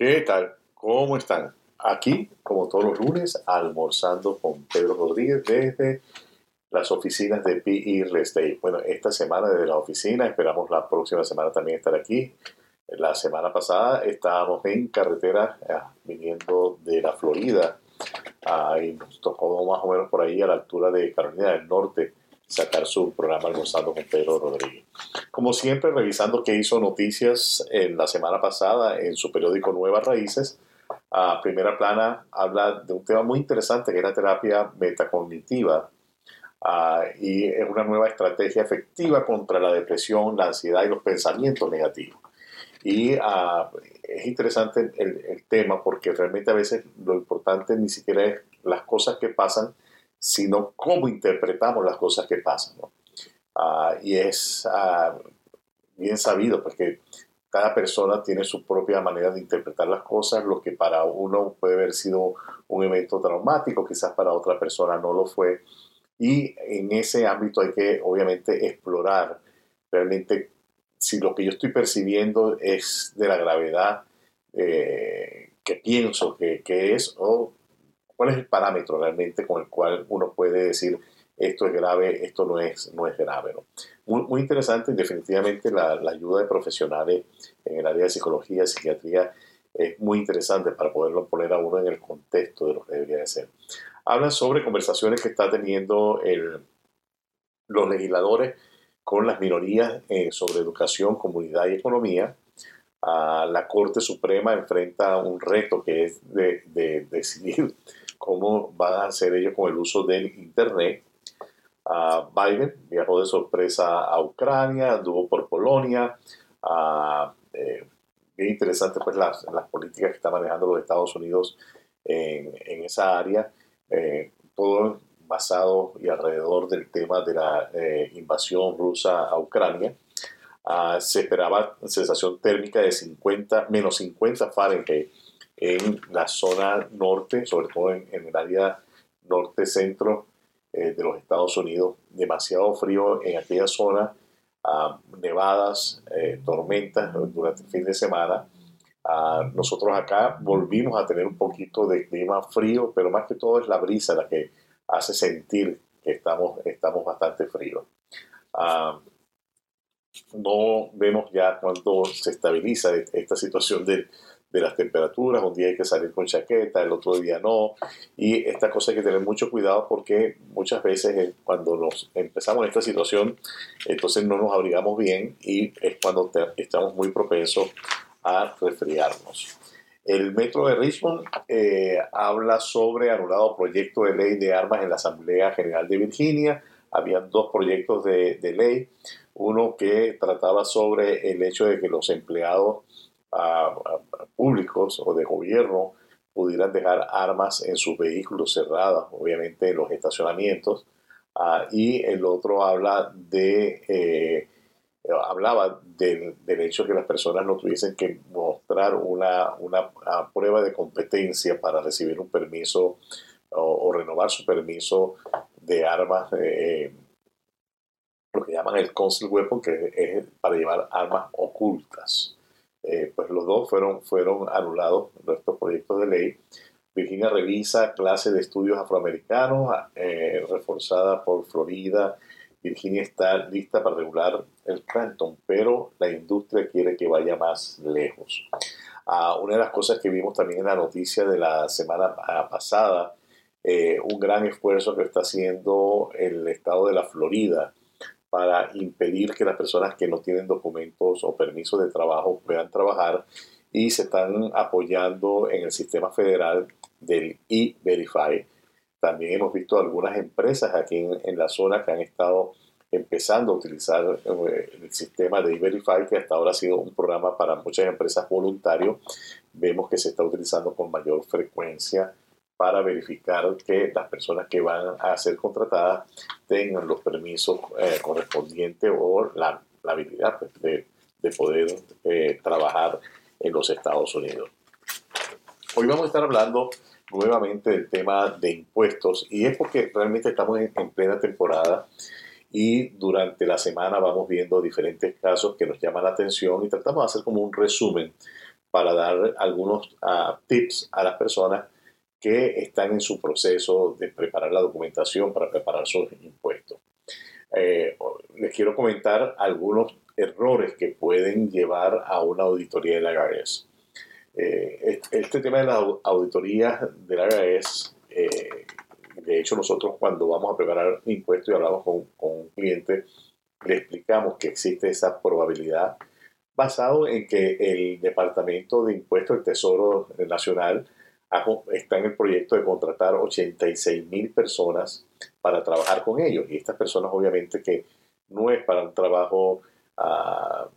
¿Qué tal? ¿Cómo están? Aquí, como todos los lunes, almorzando con Pedro Rodríguez desde las oficinas de PE Real Estate. Bueno, esta semana desde la oficina, esperamos la próxima semana también estar aquí. La semana pasada estábamos en carretera eh, viniendo de la Florida ah, nos tocó más o menos por ahí a la altura de Carolina del Norte sacar su programa Almorzando con Pedro Rodríguez. Como siempre, revisando qué hizo noticias en la semana pasada en su periódico Nuevas Raíces. A primera plana habla de un tema muy interesante que es la terapia metacognitiva uh, y es una nueva estrategia efectiva contra la depresión, la ansiedad y los pensamientos negativos. Y uh, es interesante el, el, tema porque realmente a veces lo importante ni siquiera es las cosas que pasan, sino cómo interpretamos las cosas que pasan. Uh, y es uh, bien sabido porque cada persona tiene su propia manera de interpretar las cosas, lo que para uno puede haber sido un evento traumático, quizás para otra persona no lo fue. Y en ese ámbito hay que obviamente explorar realmente si lo que yo estoy percibiendo es de la gravedad eh, que pienso que, que es o cuál es el parámetro realmente con el cual uno puede decir esto es grave, esto no es, no es grave. ¿no? Muy, muy, interesante, definitivamente la, ayuda de profesionales en el área de psicología, psiquiatría, es muy interesante para poderlo poner a uno en el contexto de lo que debería de ser. Hablan sobre conversaciones que está teniendo el, los legisladores con las minorías eh, sobre educación, comunidad y economía. Uh, la Corte Suprema enfrenta un reto que es de decidir cómo van a hacer ellos con el uso del Internet. Uh, Biden viajó de sorpresa a Ucrania, anduvo por Polonia. Uh, eh, bien interesante pues las, las, políticas que está manejando los Estados Unidos en, en esa área. Eh, todo basado y alrededor del tema de la eh, invasión rusa a Ucrania. Uh, se esperaba sensación térmica de 50, menos 50 Fahrenheit en la zona norte, sobre todo en, en el área norte-centro eh, de los Estados Unidos. Demasiado frío en aquella zona, uh, nevadas, eh, tormentas durante el fin de semana. Uh, nosotros acá volvimos a tener un poquito de clima frío, pero más que todo es la brisa la que hace sentir que estamos, estamos bastante fríos. Uh, no vemos ya cuando se estabiliza esta situación de, de las temperaturas, un día hay que salir con chaqueta, el otro día no, y esta cosa hay que tener mucho cuidado porque muchas veces cuando nos empezamos esta situación, entonces no nos abrigamos bien y es cuando estamos muy propensos a resfriarnos. El Metro de Richmond eh, habla sobre anulado proyecto de ley de armas en la Asamblea General de Virginia. Habían dos proyectos de ley, uno que trataba sobre el hecho de que los empleados a públicos o de gobierno pudieran dejar armas en sus vehículos cerrados, obviamente en los estacionamientos. Uh, y el otro habla de, eh, hablaba del, del, hecho que las personas no tuviesen que mostrar una, una, prueba de competencia para recibir un permiso o, renovar su permiso de armas, eh, lo que llaman el concealed weapon, que es para llevar armas ocultas eh, pues los dos fueron, fueron anulados nuestros proyectos de ley. Virginia revisa clase de estudios afroamericanos eh, reforzada por Florida. Virginia está lista para regular el Cranton, pero la industria quiere que vaya más lejos. Ah, una de las cosas que vimos también en la noticia de la semana pasada, eh, un gran esfuerzo que está haciendo el estado de la Florida para impedir que las personas que no tienen documentos o permisos de trabajo puedan trabajar y se están apoyando en el sistema federal del e-Verify. También hemos visto algunas empresas aquí en, en, la zona que han estado empezando a utilizar eh, el sistema de e-Verify, que hasta ahora ha sido un programa para muchas empresas voluntarios. Vemos que se está utilizando con mayor frecuencia para verificar que las personas que van a ser contratadas tengan los permisos eh, correspondientes o la, la habilidad pues, de, de, poder eh, trabajar en los Estados Unidos. Hoy vamos a estar hablando nuevamente del tema de impuestos y es porque realmente estamos en, en plena temporada y durante la semana vamos viendo diferentes casos que nos llaman la atención y tratamos de hacer como un resumen para dar algunos ah, tips a las personas que están en su proceso de preparar la documentación para preparar sus impuestos. Eh, les quiero comentar algunos errores que pueden llevar a una auditoría del IRS. Eh, este tema de la auditoría del IRS, eh, de hecho nosotros cuando vamos a preparar impuestos y hablamos con, con un cliente, le explicamos que existe esa probabilidad basado en que el Departamento de Impuestos del Tesoro Nacional está en el proyecto de contratar 86 mil personas para trabajar con ellos. Y estas personas obviamente que no es para un trabajo uh,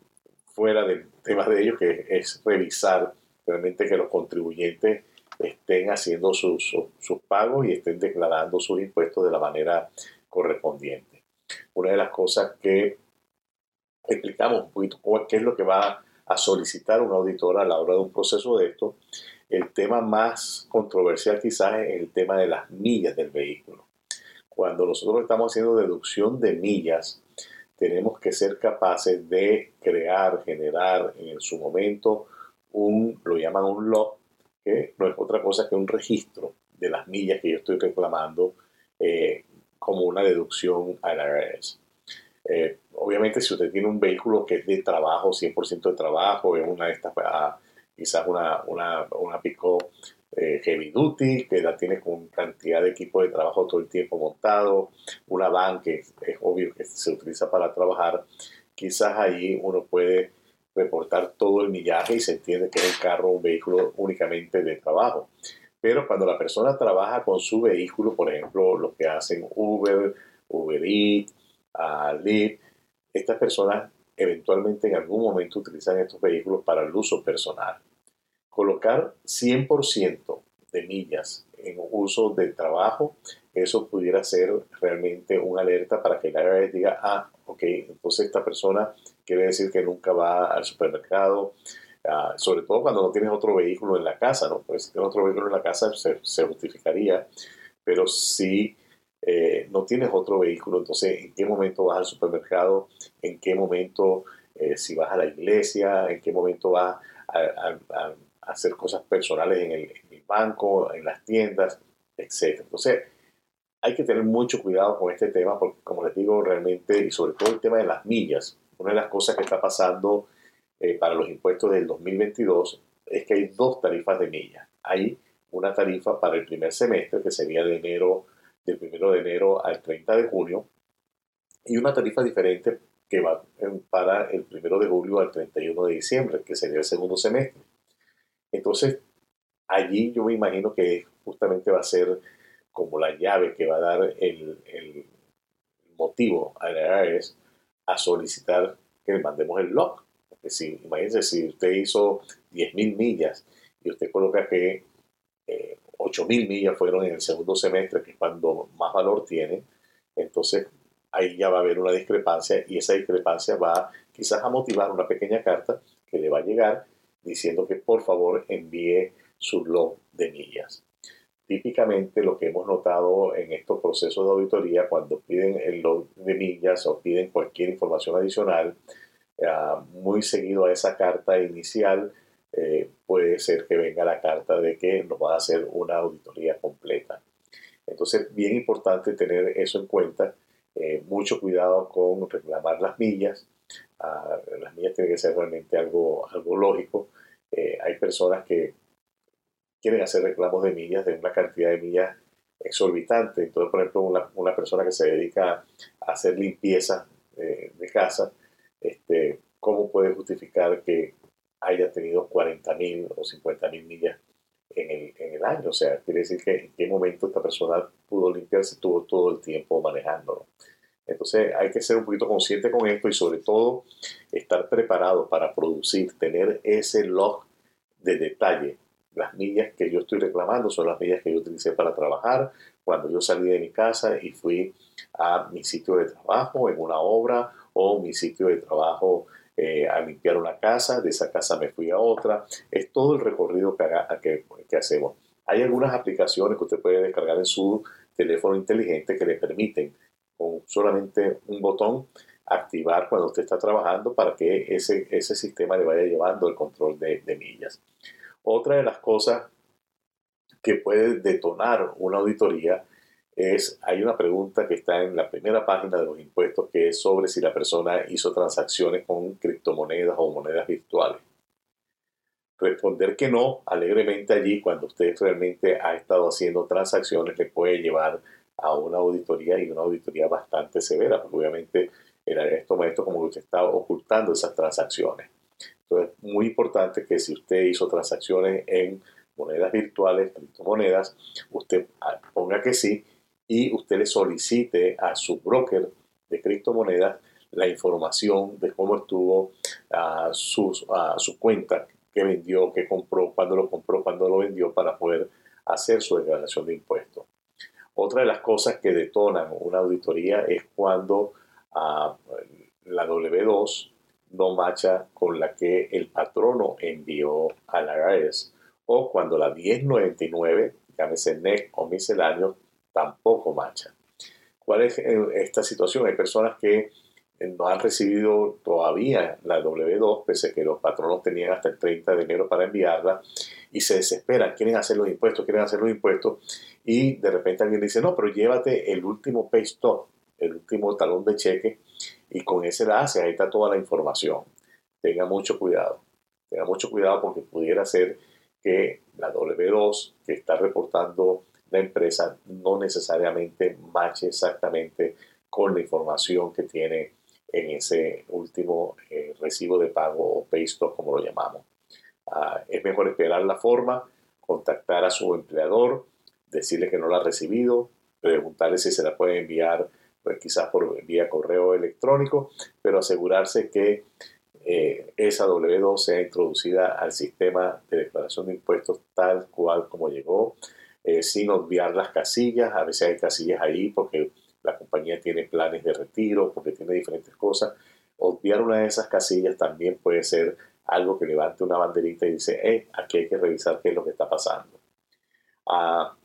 fuera del tema de ellos, que es revisar realmente que los contribuyentes estén haciendo sus, sus pagos y estén declarando sus impuestos de la manera correspondiente. Una de las cosas que explicamos un poquito qué es lo que va a solicitar un auditor a la hora de un proceso de esto, el tema más controversial quizás es el tema de las millas del vehículo. Cuando nosotros estamos haciendo deducción de millas, tenemos que ser capaces de crear, generar en su momento un, lo llaman un log, que no es otra cosa que un registro de las millas que yo estoy reclamando eh, como una deducción a la IRS. Eh, obviamente, si usted tiene un vehículo que es de trabajo, 100% de trabajo, es una de estas, ah, quizás una, una, una pico eh, heavy duty, que la tiene con cantidad de equipo de trabajo todo el tiempo montado, una van que es obvio que se utiliza para trabajar, quizás ahí uno puede reportar todo el millaje y se entiende que es un carro, un vehículo únicamente de trabajo. Pero cuando la persona trabaja con su vehículo, por ejemplo, lo que hacen Uber, Uber Eats, a estas personas eventualmente en algún momento utilizan estos vehículos para el uso personal. Colocar 100% de millas en uso de trabajo, eso pudiera ser realmente una alerta para que la IRS diga, ah, ok, entonces esta persona quiere decir que nunca va al supermercado, ah, sobre todo cuando no tienes otro vehículo en la casa, ¿no? Pues si tienes otro vehículo en la casa se, se justificaría, pero si eh, no tienes otro vehículo, entonces en qué momento vas al supermercado, en qué momento eh, si vas a la iglesia, en qué momento vas a, hacer cosas personales en el, banco, en las tiendas, etc. Entonces hay que tener mucho cuidado con este tema porque como les digo realmente y sobre todo el tema de las millas, una de las cosas que está pasando eh, para los impuestos del 2022 es que hay dos tarifas de millas. Hay una tarifa para el primer semestre que sería de enero del 1 de enero al 30 de junio y una tarifa diferente que va para el 1 de julio al 31 de diciembre, que sería el segundo semestre. Entonces, allí yo me imagino que justamente va a ser como la llave que va a dar el, el motivo a la IRS a solicitar que le mandemos el log. Porque si, imagínense, si usted hizo 10.000 millas y usted coloca que eh, 8.000 millas fueron en el segundo semestre, que es cuando más valor tiene, entonces ahí ya va a haber una discrepancia y esa discrepancia va quizás a motivar una pequeña carta que le va a llegar diciendo que por favor envíe su log de millas. Típicamente lo que hemos notado en estos procesos de auditoría, cuando piden el log de millas o piden cualquier información adicional, eh, muy seguido a esa carta inicial, eh, puede ser que venga la carta de que nos va a hacer una auditoría completa. Entonces, bien importante tener eso en cuenta. Eh, mucho cuidado con reclamar las millas. Ah, las millas tienen que ser realmente algo, algo lógico. Eh, hay personas que quieren hacer reclamos de millas de una cantidad de millas exorbitante. Entonces, por ejemplo, una, una persona que se dedica a hacer limpieza de casa, este, ¿cómo puede justificar que haya tenido 40.000 o 50.000 millas en el, en el, año. O sea, quiere decir que en qué momento esta persona pudo limpiarse, estuvo todo el tiempo manejándolo. Entonces hay que ser un poquito consciente con esto y sobre todo estar preparado para producir, tener ese log de detalle. Las millas que yo estoy reclamando son las millas que yo utilicé para trabajar cuando yo salí de mi casa y fui a mi sitio de trabajo en una obra o mi sitio de trabajo eh, a limpiar una casa, de esa casa me fui a otra. Es todo el recorrido que, que, hacemos. Hay algunas aplicaciones que usted puede descargar en su teléfono inteligente que le permiten con solamente un botón activar cuando usted está trabajando para que ese, ese sistema le vaya llevando el control de, de millas. Otra de las cosas que puede detonar una auditoría es, hay una pregunta que está en la primera página de los impuestos que es sobre si la persona hizo transacciones con criptomonedas o monedas virtuales. Responder que no alegremente allí cuando usted realmente ha estado haciendo transacciones le puede llevar a una auditoría y una auditoría bastante severa, porque obviamente en estos momentos como que usted está ocultando esas transacciones. Entonces, muy importante que si usted hizo transacciones en monedas virtuales, criptomonedas, usted ponga que sí y usted le solicite a su broker de criptomonedas la información de cómo estuvo a su cuenta, qué vendió, qué compró, cuándo lo compró, cuándo lo vendió para poder hacer su declaración de impuestos. Otra de las cosas que detonan una auditoría es cuando ah, la W2 no macha con la que el patrono envió a la IRS o cuando la 1099, llámese NEC o misceláneo, tampoco macha. ¿Cuál es eh, esta situación? Hay personas que eh, no han recibido todavía la W2, pese a que los patronos tenían hasta el 30 de enero para enviarla, y se desesperan, quieren hacer los impuestos, quieren hacer los impuestos, y de repente alguien dice, no, pero llévate el último pay stop, el último talón de cheque, y con ese la hace, ahí está toda la información. Tenga mucho cuidado, tenga mucho cuidado porque pudiera ser que la W2 que está reportando la empresa no necesariamente mache exactamente con la información que tiene en ese último eh, recibo de pago o pay stop, como lo llamamos. Ah, es mejor esperar la forma, contactar a su empleador, decirle que no la ha recibido, preguntarle si se la puede enviar, pues quizás por vía correo electrónico, pero asegurarse que eh, esa W2 sea introducida al sistema de declaración de impuestos tal cual como llegó, eh, sin obviar las casillas. A veces hay casillas ahí porque la compañía tiene planes de retiro, porque tiene diferentes cosas. Obviar una de esas casillas también puede ser algo que levante una banderita y dice, eh, aquí hay que revisar qué es lo que está pasando. Ah,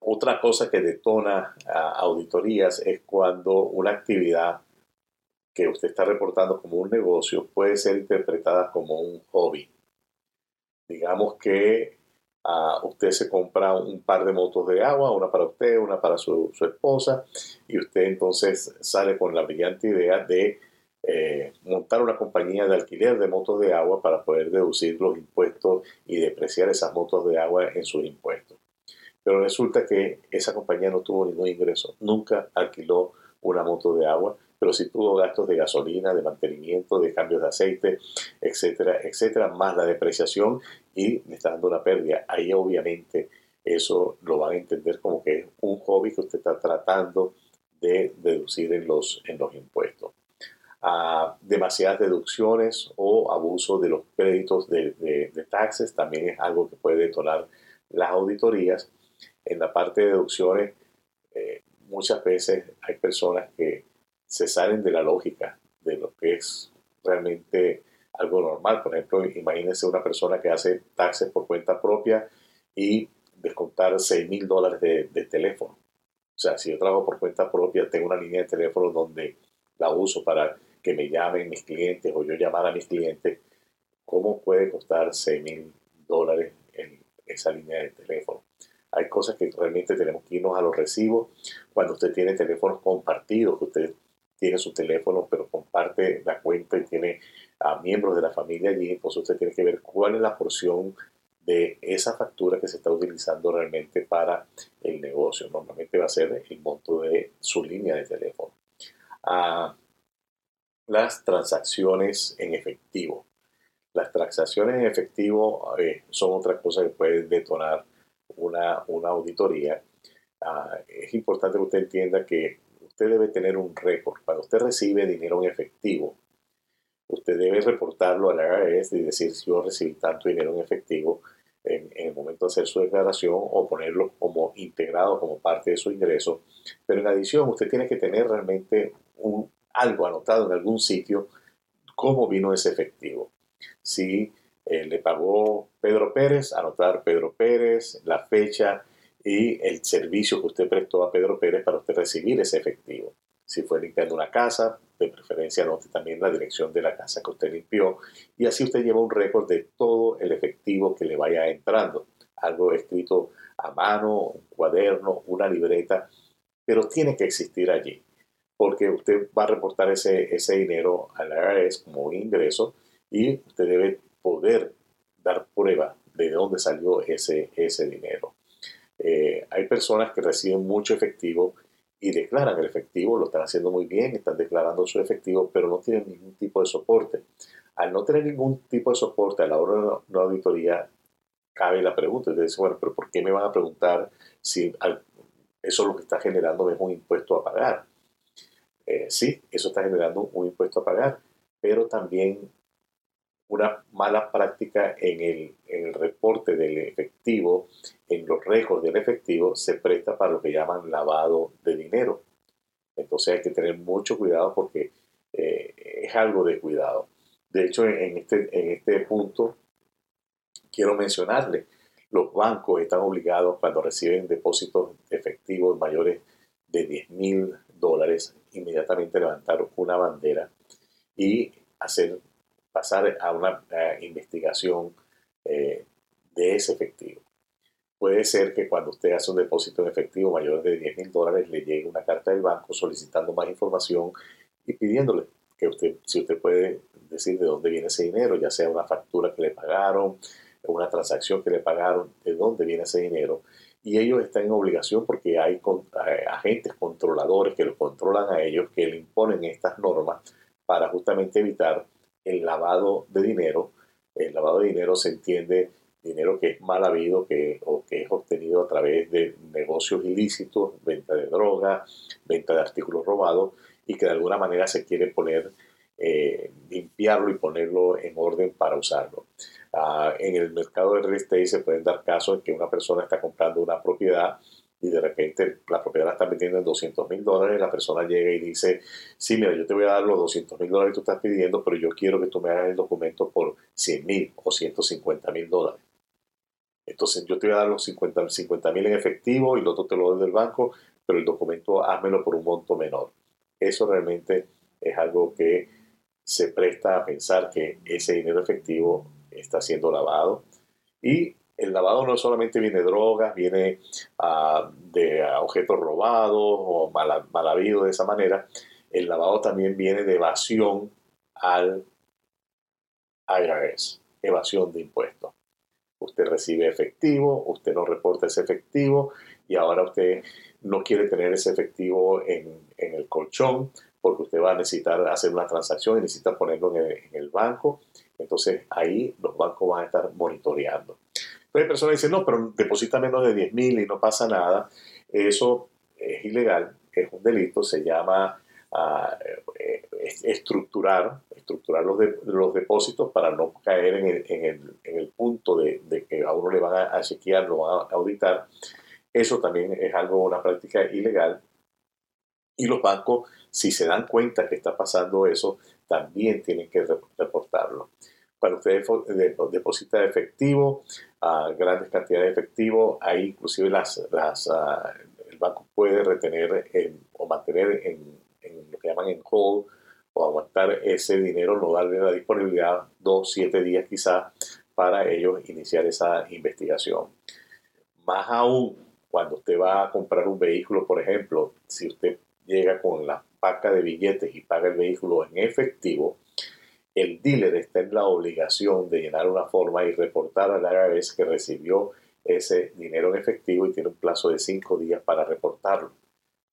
otra cosa que detona auditorías es cuando una actividad que usted está reportando como un negocio puede ser interpretada como un hobby. Digamos que usted se compra un par de motos de agua, una para usted, una para su, esposa, y usted entonces sale con la brillante idea de eh, montar una compañía de alquiler de motos de agua para poder deducir los impuestos y depreciar esas motos de agua en sus impuestos. Pero resulta que esa compañía no tuvo ningún ingreso, nunca alquiló una moto de agua, pero si tuvo gastos de gasolina, de mantenimiento, de cambios de aceite, etcétera, etcétera, más la depreciación y le está dando una pérdida. Ahí obviamente eso lo van a entender como que es un hobby que usted está tratando de deducir en los, en los impuestos. Ah, demasiadas deducciones o abuso de los créditos de, de, taxes también es algo que puede detonar las auditorías. En la parte de deducciones, eh, muchas veces hay personas que se salen de la lógica de lo que es realmente algo normal. Por ejemplo, imagínense una persona que hace taxes por cuenta propia y descontar 6 mil dólares de, teléfono. O sea, si yo trabajo por cuenta propia, tengo una línea de teléfono donde la uso para que me llamen mis clientes o yo llamar a mis clientes. ¿Cómo puede costar 6 mil dólares en esa línea de teléfono? Hay cosas que realmente tenemos que irnos a los recibos. Cuando usted tiene teléfonos compartidos, que usted tiene su teléfono, pero comparte la cuenta y tiene a miembros de la familia allí, entonces usted tiene que ver cuál es la porción de esa factura que se está utilizando realmente para el negocio. Normalmente va a ser el monto de su línea de teléfono. Ah, las transacciones en efectivo. Las transacciones en efectivo eh, son otra cosa que puede detonar una, una auditoría. Ah, es importante que usted entienda que usted debe tener un récord. Cuando usted recibe dinero en efectivo, usted debe reportarlo a la IRS y decir si yo recibí tanto dinero en efectivo en, el momento de hacer su declaración o ponerlo como integrado como parte de su ingreso. Pero en adición, usted tiene que tener realmente algo anotado en algún sitio cómo vino ese efectivo. Si eh, le pagó Pedro Pérez, anotar Pedro Pérez, la fecha, y el servicio que usted prestó a Pedro Pérez para usted recibir ese efectivo. Si fue limpiando una casa, de preferencia anote también la dirección de la casa que usted limpió y así usted lleva un récord de todo el efectivo que le vaya entrando. Algo escrito a mano, un cuaderno, una libreta, pero tiene que existir allí porque usted va a reportar ese, ese dinero al IRS como un ingreso y usted debe poder dar prueba de dónde salió ese, ese dinero. Eh, hay personas que reciben mucho efectivo y declaran el efectivo, lo están haciendo muy bien, están declarando su efectivo, pero no tienen ningún tipo de soporte. Al no tener ningún tipo de soporte a la hora de una auditoría, cabe la pregunta. Entonces, bueno, pero ¿por qué me van a preguntar si eso lo que está generando es un impuesto a pagar? Eh, sí, eso está generando un impuesto a pagar, pero también una mala práctica en el, reporte del efectivo, en los récords del efectivo, se presta para lo que llaman lavado de dinero. Entonces hay que tener mucho cuidado porque eh, es algo de cuidado. De hecho, en este, en este punto quiero mencionarle, los bancos están obligados cuando reciben depósitos efectivos mayores de 10 mil dólares, inmediatamente levantar una bandera y hacer pasar a una investigación eh, de ese efectivo. Puede ser que cuando usted hace un depósito en efectivo mayor de 10 mil dólares le llegue una carta del banco solicitando más información y pidiéndole que usted, si usted puede decir de dónde viene ese dinero, ya sea una factura que le pagaron, una transacción que le pagaron, de dónde viene ese dinero. Y ellos están en obligación porque hay eh, agentes controladores que los controlan a ellos, que le imponen estas normas para justamente evitar el lavado de dinero. El lavado de dinero se entiende dinero que es mal habido que, o que es obtenido a través de negocios ilícitos, venta de droga, venta de artículos robados y que de alguna manera se quiere poner, eh, limpiarlo y ponerlo en orden para usarlo. Ah, en el mercado de real estate se pueden dar casos en que una persona está comprando una propiedad y de repente la propiedad la están vendiendo en 200 mil dólares, la persona llega y dice, sí, mira, yo te voy a dar los 200 mil dólares que tú estás pidiendo, pero yo quiero que tú me hagas el documento por 100 mil o 150 mil dólares. Entonces yo te voy a dar los 50 mil en efectivo y lo otro te lo doy del banco, pero el documento házmelo por un monto menor. Eso realmente es algo que se presta a pensar que ese dinero efectivo está siendo lavado y el lavado no solamente viene de drogas, viene ah, de objetos robados o mal, mal habido de esa manera. El lavado también viene de evasión al IRS, evasión de impuestos. Usted recibe efectivo, usted no reporta ese efectivo y ahora usted no quiere tener ese efectivo en, el colchón porque usted va a necesitar hacer una transacción y necesita ponerlo en el banco. Entonces ahí los bancos van a estar monitoreando hay personas que dicen, no, pero deposita menos de 10 mil y no pasa nada. Eso es ilegal, es un delito, se llama uh, estructurar, estructurar los, los, depósitos para no caer en el, en el, en el punto de, de, que a uno le van a, chequear, lo van a auditar. Eso también es algo, una práctica ilegal. Y los bancos, si se dan cuenta que está pasando eso, también tienen que reportarlo para usted deposita efectivo, a grandes cantidades de efectivo, ahí inclusive ah, el banco puede retener o mantener en, lo que llaman en hold o aguantar ese dinero, no darle la disponibilidad dos, siete días quizá para ellos iniciar esa investigación. Más aún, cuando usted va a comprar un vehículo, por ejemplo, si usted llega con la paca de billetes y paga el vehículo en efectivo, el dealer está en la obligación de llenar una forma y reportar al IRS que recibió ese dinero en efectivo y tiene un plazo de cinco días para reportarlo.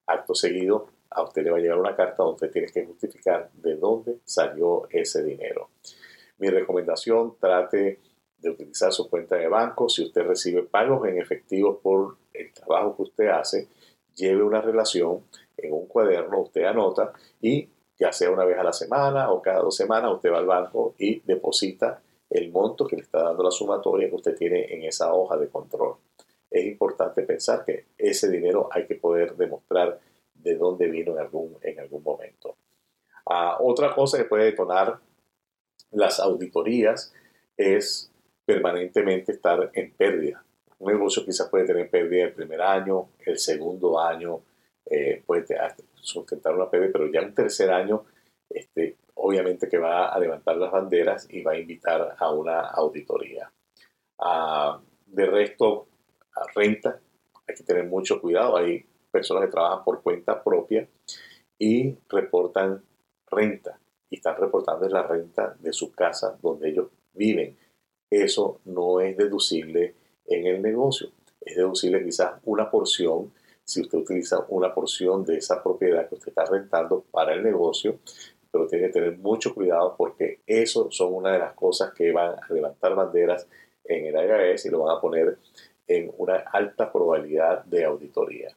Acto seguido, a usted le va a llegar una carta donde tiene que justificar de dónde salió ese dinero. Mi recomendación, trate de utilizar su cuenta de banco. Si usted recibe pagos en efectivo por el trabajo que usted hace, lleve una relación en un cuaderno, usted anota y ya sea una vez a la semana o cada dos semanas, usted va al banco y deposita el monto que le está dando la sumatoria que usted tiene en esa hoja de control. Es importante pensar que ese dinero hay que poder demostrar de dónde vino en algún, en algún momento. Ah, otra cosa que puede detonar las auditorías es permanentemente estar en pérdida. Un negocio quizás puede tener pérdida el primer año, el segundo año, eh, puede sustentar una PB, pero ya un tercer año, este, obviamente que va a levantar las banderas y va a invitar a una auditoría. Ah, de resto, a renta, hay que tener mucho cuidado. Hay personas que trabajan por cuenta propia y reportan renta y están reportando la renta de su casa donde ellos viven. Eso no es deducible en el negocio. Es deducible quizás una porción si usted utiliza una porción de esa propiedad que usted está rentando para el negocio, pero tiene que tener mucho cuidado porque eso son una de las cosas que van a levantar banderas en el IRS y lo van a poner en una alta probabilidad de auditoría.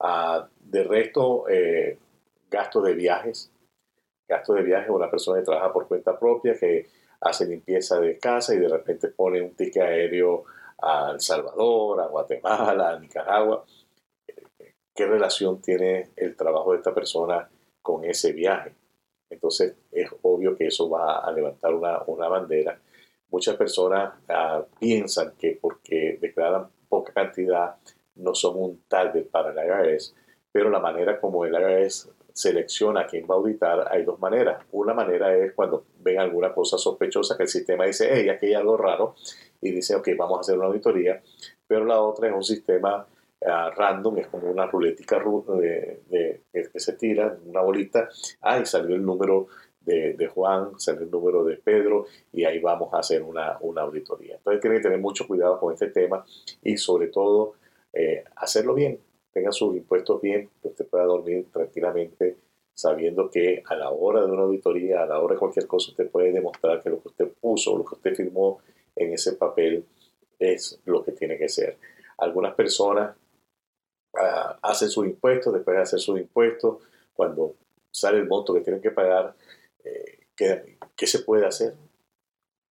Ah, de resto, eh, gastos de viajes. Gastos de viajes, una persona que trabaja por cuenta propia, que hace limpieza de casa y de repente pone un ticket aéreo a El Salvador, a Guatemala, a Nicaragua. ¿Qué relación tiene el trabajo de esta persona con ese viaje? Entonces es obvio que eso va a levantar una, una bandera. Muchas personas ah, piensan que porque declaran poca cantidad no son un target para el IRS, pero la manera como el IRS selecciona a quién va a auditar hay dos maneras. Una manera es cuando ven alguna cosa sospechosa que el sistema dice, hey, aquí hay algo raro, y dice, ok, vamos a hacer una auditoría, pero la otra es un sistema random, es como una ruletica de, que se tira, una bolita, ahí salió el número de, Juan, salió el número de Pedro y ahí vamos a hacer una, una auditoría. Entonces tiene que tener mucho cuidado con este tema y sobre todo eh, hacerlo bien, tenga sus impuestos bien, que usted pueda dormir tranquilamente sabiendo que a la hora de una auditoría, a la hora de cualquier cosa, usted puede demostrar que lo que usted puso, lo que usted firmó en ese papel es lo que tiene que ser. Algunas personas uh, hacen sus impuestos, después de hacer sus impuestos, cuando sale el monto que tienen que pagar, eh, ¿qué, se puede hacer?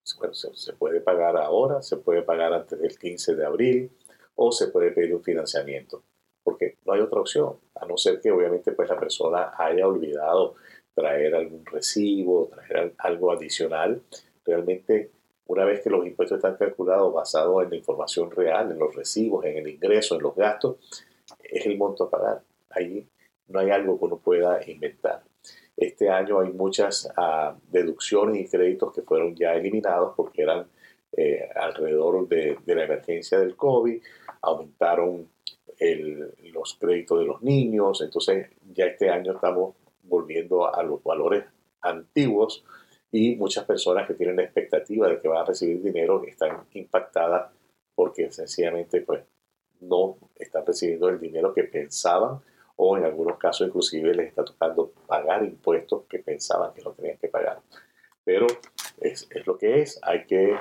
se, puede pagar ahora, se puede pagar antes del 15 de abril o se puede pedir un financiamiento, porque no hay otra opción, a no ser que obviamente pues la persona haya olvidado traer algún recibo, traer algo adicional. Realmente una vez que los impuestos están calculados basados en la información real, en los recibos, en el ingreso, en los gastos, es el monto a pagar. Ahí no hay algo que uno pueda inventar. Este año hay muchas ah, deducciones y créditos que fueron ya eliminados porque eran eh, alrededor de, la emergencia del COVID, aumentaron los créditos de los niños, entonces ya este año estamos volviendo a los valores antiguos y muchas personas que tienen la expectativa de que van a recibir dinero están impactadas porque sencillamente pues no están recibiendo el dinero que pensaban o en algunos casos inclusive les está tocando pagar impuestos que pensaban que no tenían que pagar. Pero es, lo que es, hay que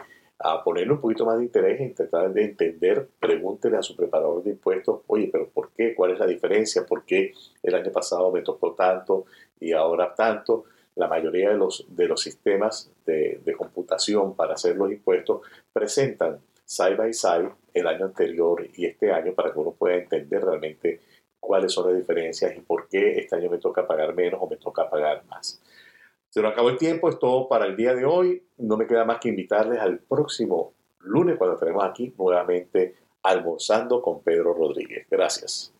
ponerle un poquito más de interés e tratar de entender, pregúntele a su preparador de impuestos, oye, pero ¿por qué? ¿Cuál es la diferencia? ¿Por qué el año pasado me tocó tanto y ahora tanto? La mayoría de los, de los sistemas de, de computación para hacer los impuestos presentan side by side el año anterior y este año para que uno pueda entender realmente cuáles son las diferencias y por qué este año me toca pagar menos o me toca pagar más. Se nos acabó el tiempo, es todo para el día de hoy. No me queda más que invitarles al próximo lunes cuando estaremos aquí nuevamente almorzando con Pedro Rodríguez. Gracias.